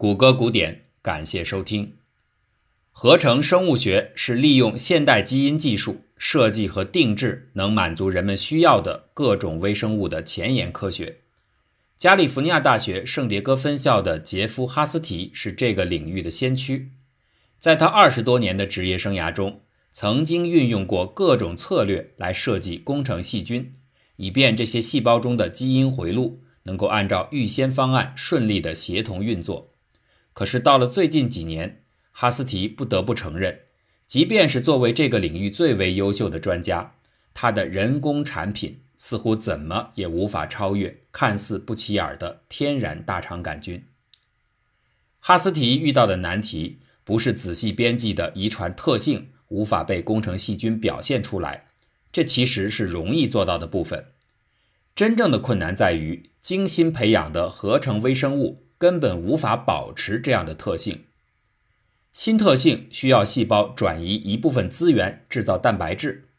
谷歌古典，感谢收听。合成生物学是利用现代基因技术设计和定制能满足人们需要的各种微生物的前沿科学。加利福尼亚大学圣迭戈分校的杰夫·哈斯提是这个领域的先驱，在他二十多年的职业生涯中，曾经运用过各种策略来设计工程细菌，以便这些细胞中的基因回路能够按照预先方案顺利的协同运作。可是到了最近几年，哈斯提不得不承认，即便是作为这个领域最为优秀的专家，他的人工产品似乎怎么也无法超越看似不起眼的天然大肠杆菌。哈斯提遇到的难题不是仔细编辑的遗传特性无法被工程细菌表现出来，这其实是容易做到的部分。真正的困难在于精心培养的合成微生物根本无法保持这样的特性。新特性需要细胞转移一部分资源制造蛋白质，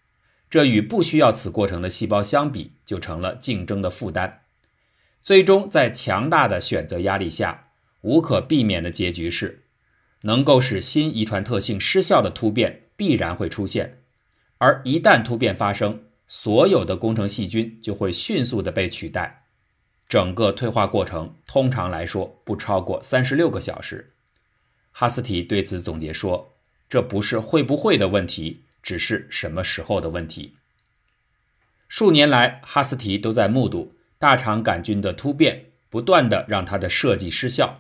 这与不需要此过程的细胞相比，就成了竞争的负担。最终，在强大的选择压力下，无可避免的结局是，能够使新遗传特性失效的突变必然会出现。而一旦突变发生，所有的工程细菌就会迅速的被取代。整个退化过程通常来说不超过三十六个小时。哈斯提对此总结说：“这不是会不会的问题，只是什么时候的问题。”数年来，哈斯提都在目睹大肠杆菌的突变，不断的让他的设计失效。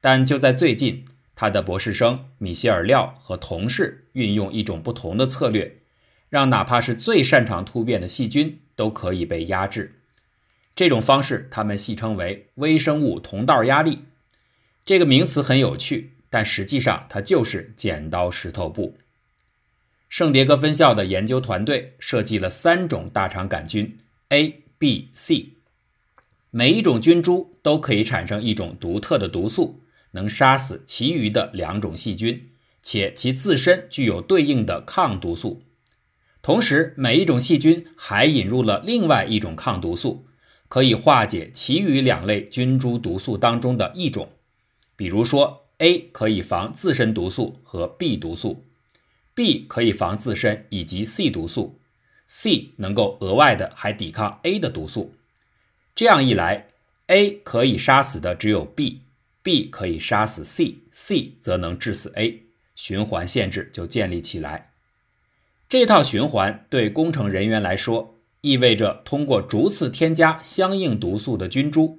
但就在最近，他的博士生米歇尔·廖和同事运用一种不同的策略，让哪怕是最擅长突变的细菌都可以被压制。这种方式，他们戏称为“微生物同道压力”。这个名词很有趣。但实际上，它就是剪刀石头布。圣迭戈分校的研究团队设计了三种大肠杆菌 A、B、C，每一种菌株都可以产生一种独特的毒素，能杀死其余的两种细菌，且其自身具有对应的抗毒素。同时，每一种细菌还引入了另外一种抗毒素，可以化解其余两类菌株毒素当中的一种，比如说。A 可以防自身毒素和 B 毒素，B 可以防自身以及 C 毒素，C 能够额外的还抵抗 A 的毒素。这样一来，A 可以杀死的只有 B，B 可以杀死 C，C 则能致死 A，循环限制就建立起来。这套循环对工程人员来说，意味着通过逐次添加相应毒素的菌株。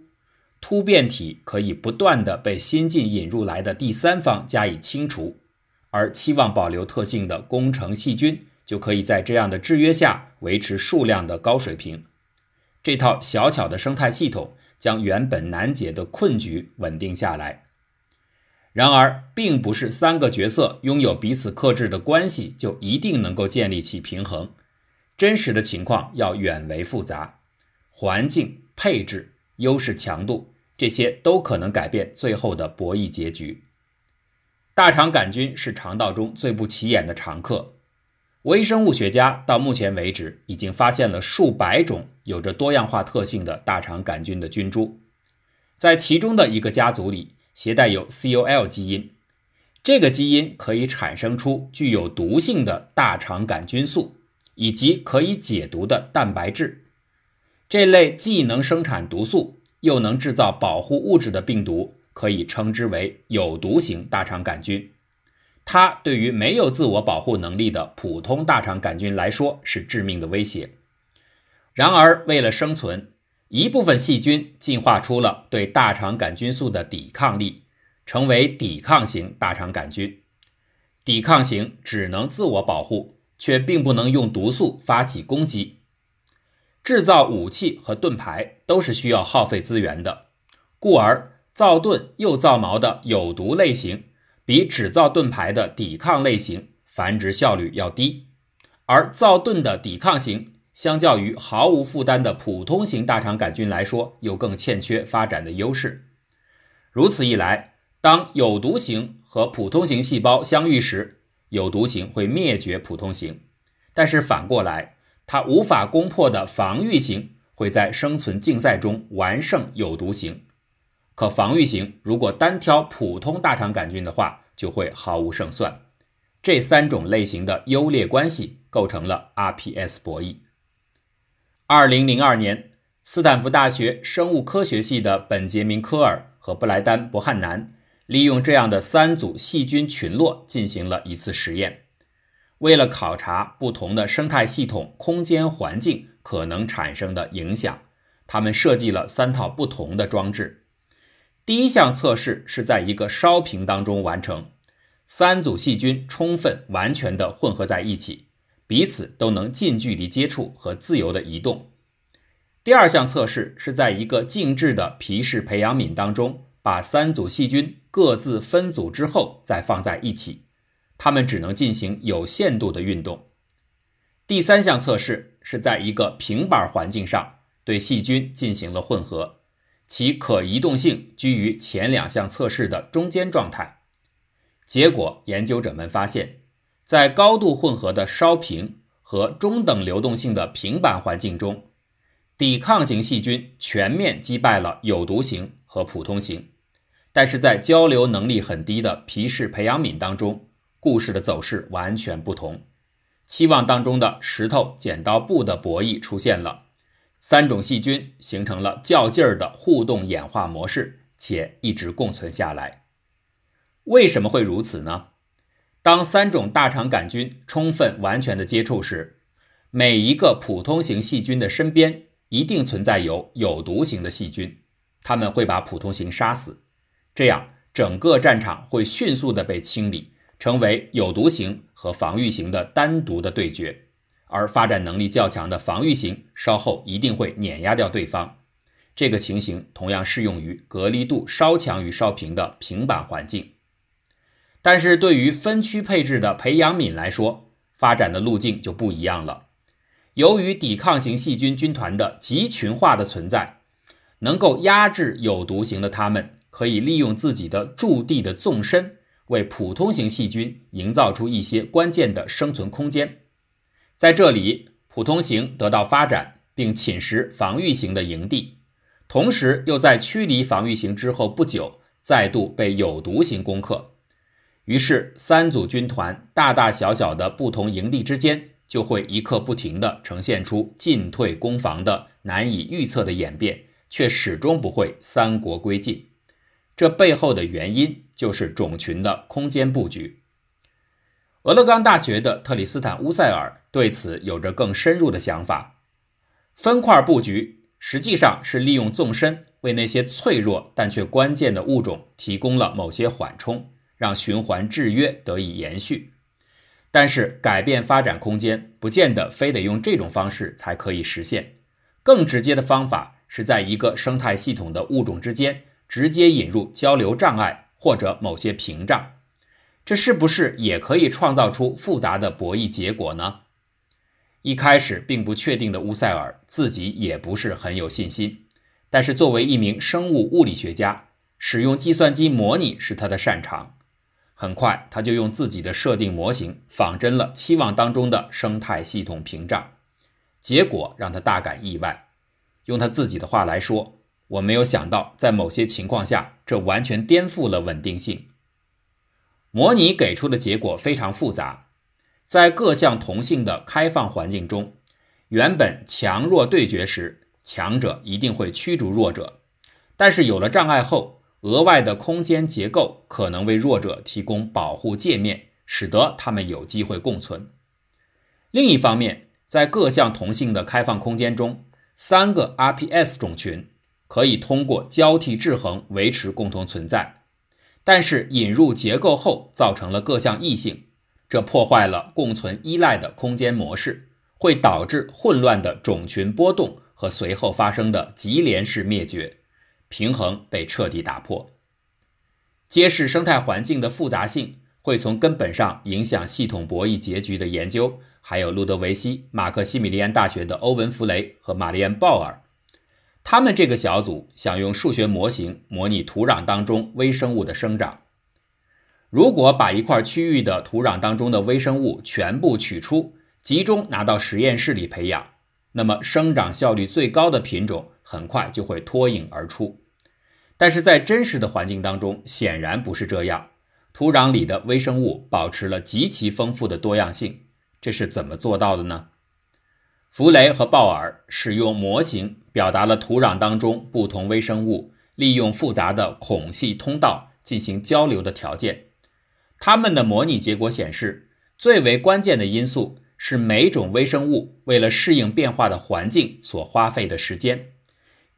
突变体可以不断的被新进引入来的第三方加以清除，而期望保留特性的工程细菌就可以在这样的制约下维持数量的高水平。这套小巧的生态系统将原本难解的困局稳定下来。然而，并不是三个角色拥有彼此克制的关系就一定能够建立起平衡。真实的情况要远为复杂，环境配置。优势强度，这些都可能改变最后的博弈结局。大肠杆菌是肠道中最不起眼的常客，微生物学家到目前为止已经发现了数百种有着多样化特性的大肠杆菌的菌株，在其中的一个家族里携带有 COL 基因，这个基因可以产生出具有毒性的大肠杆菌素以及可以解毒的蛋白质。这类既能生产毒素又能制造保护物质的病毒，可以称之为有毒型大肠杆菌。它对于没有自我保护能力的普通大肠杆菌来说是致命的威胁。然而，为了生存，一部分细菌进化出了对大肠杆菌素的抵抗力，成为抵抗型大肠杆菌。抵抗型只能自我保护，却并不能用毒素发起攻击。制造武器和盾牌都是需要耗费资源的，故而造盾又造矛的有毒类型，比只造盾牌的抵抗类型繁殖效率要低，而造盾的抵抗型，相较于毫无负担的普通型大肠杆菌来说，又更欠缺发展的优势。如此一来，当有毒型和普通型细胞相遇时，有毒型会灭绝普通型，但是反过来。它无法攻破的防御型会在生存竞赛中完胜有毒型，可防御型如果单挑普通大肠杆菌的话，就会毫无胜算。这三种类型的优劣关系构成了 RPS 博弈。二零零二年，斯坦福大学生物科学系的本杰明·科尔和布莱丹·伯汉南利用这样的三组细菌群落进行了一次实验。为了考察不同的生态系统空间环境可能产生的影响，他们设计了三套不同的装置。第一项测试是在一个烧瓶当中完成，三组细菌充分完全的混合在一起，彼此都能近距离接触和自由的移动。第二项测试是在一个静置的皮氏培养皿当中，把三组细菌各自分组之后再放在一起，它们只能进行有限度的运动。第三项测试是在一个平板环境上对细菌进行了混合。其可移动性居于前两项测试的中间状态。结果，研究者们发现，在高度混合的烧瓶和中等流动性的平板环境中，抵抗型细菌全面击败了有毒型和普通型。但是在交流能力很低的皮氏培养皿当中，故事的走势完全不同。期望当中的石头剪刀布的博弈出现了。三种细菌形成了较劲儿的互动演化模式，且一直共存下来。为什么会如此呢？当三种大肠杆菌充分完全的接触时，每一个普通型细菌的身边一定存在有有毒型的细菌，它们会把普通型杀死，这样整个战场会迅速的被清理，成为有毒型和防御型的单独的对决。而发展能力较强的防御型稍后一定会碾压掉对方，这个情形同样适用于隔离度稍强于烧瓶的平板环境。但是对于分区配置的培养皿来说，发展的路径就不一样了。由于抵抗型细菌军团的集群化的存在，能够压制有毒型的它们，可以利用自己的驻地的纵深，为普通型细菌营造出一些关键的生存空间。在这里，普通型得到发展，并侵蚀防御型的营地，同时又在驱离防御型之后不久，再度被有毒型攻克。于是，三组军团大大小小的不同营地之间，就会一刻不停地呈现出进退攻防的难以预测的演变，却始终不会三国归晋。这背后的原因，就是种群的空间布局。俄勒冈大学的特里斯坦·乌塞尔对此有着更深入的想法。分块布局实际上是利用纵深为那些脆弱但却关键的物种提供了某些缓冲，让循环制约得以延续。但是，改变发展空间不见得非得用这种方式才可以实现。更直接的方法是在一个生态系统的物种之间直接引入交流障碍或者某些屏障。这是不是也可以创造出复杂的博弈结果呢？一开始并不确定的乌塞尔自己也不是很有信心，但是作为一名生物物理学家，使用计算机模拟是他的擅长。很快，他就用自己的设定模型仿真了期望当中的生态系统屏障，结果让他大感意外。用他自己的话来说：“我没有想到，在某些情况下，这完全颠覆了稳定性。”模拟给出的结果非常复杂，在各项同性的开放环境中，原本强弱对决时，强者一定会驱逐弱者，但是有了障碍后，额外的空间结构可能为弱者提供保护界面，使得他们有机会共存。另一方面，在各项同性的开放空间中，三个 RPS 种群可以通过交替制衡维持共同存在。但是引入结构后，造成了各项异性，这破坏了共存依赖的空间模式，会导致混乱的种群波动和随后发生的级联式灭绝，平衡被彻底打破。揭示生态环境的复杂性会从根本上影响系统博弈结局的研究，还有路德维希马克西米利安大学的欧文弗雷和玛丽安鲍尔。他们这个小组想用数学模型模拟土壤当中微生物的生长。如果把一块区域的土壤当中的微生物全部取出，集中拿到实验室里培养，那么生长效率最高的品种很快就会脱颖而出。但是在真实的环境当中，显然不是这样。土壤里的微生物保持了极其丰富的多样性，这是怎么做到的呢？弗雷和鲍尔使用模型表达了土壤当中不同微生物利用复杂的孔隙通道进行交流的条件。他们的模拟结果显示，最为关键的因素是每种微生物为了适应变化的环境所花费的时间。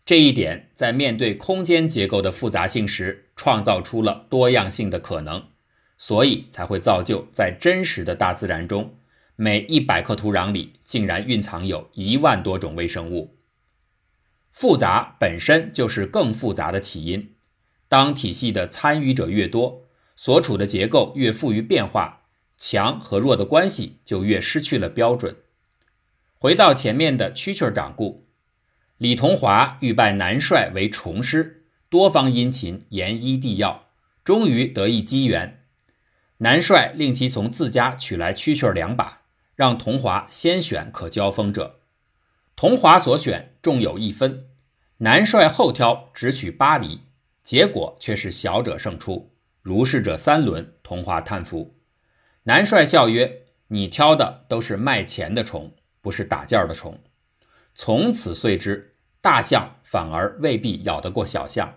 这一点在面对空间结构的复杂性时，创造出了多样性的可能，所以才会造就在真实的大自然中，每一百克土壤里竟然蕴藏有一万多种微生物。复杂本身就是更复杂的起因。当体系的参与者越多，所处的结构越富于变化，强和弱的关系就越失去了标准。回到前面的蛐蛐掌故。李同华欲拜南帅为重师，多方殷勤，言医递药，终于得一机缘。南帅令其从自家取来蛐蛐两把，让同华先选可交锋者。同华所选重有一分，南帅后挑只取八厘，结果却是小者胜出。如是者三轮，同华叹服。南帅笑曰：“你挑的都是卖钱的虫，不是打件的虫。”从此遂知，大象反而未必咬得过小象。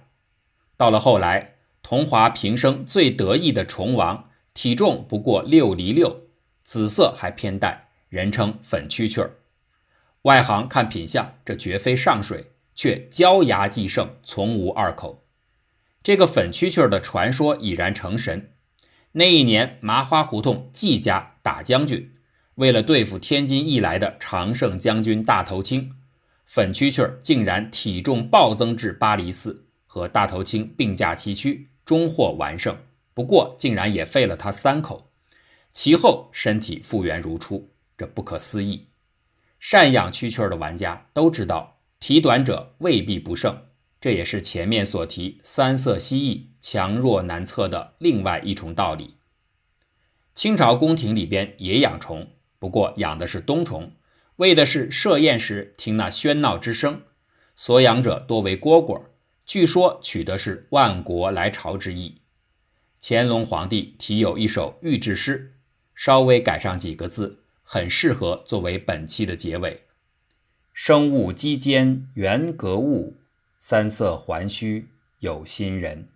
到了后来，同华平生最得意的虫王，体重不过六厘六，紫色还偏淡，人称粉蛐蛐儿。外行看品相，这绝非上水，却焦牙既胜，从无二口。这个粉蛐蛐儿的传说已然成神。那一年，麻花胡同季家打将军。为了对付天津一来的常胜将军大头青，粉蛐蛐竟然体重暴增至八厘四，和大头青并驾齐驱，终获完胜。不过，竟然也废了他三口，其后身体复原如初，这不可思议。善养蛐蛐的玩家都知道，体短者未必不胜，这也是前面所提三色蜥蜴强弱难测的另外一重道理。清朝宫廷里边也养虫。不过养的是冬虫，为的是设宴时听那喧闹之声。所养者多为蝈蝈，据说取的是万国来朝之意。乾隆皇帝题有一首御制诗，稍微改上几个字，很适合作为本期的结尾：生物机间原格物，三色还须有心人。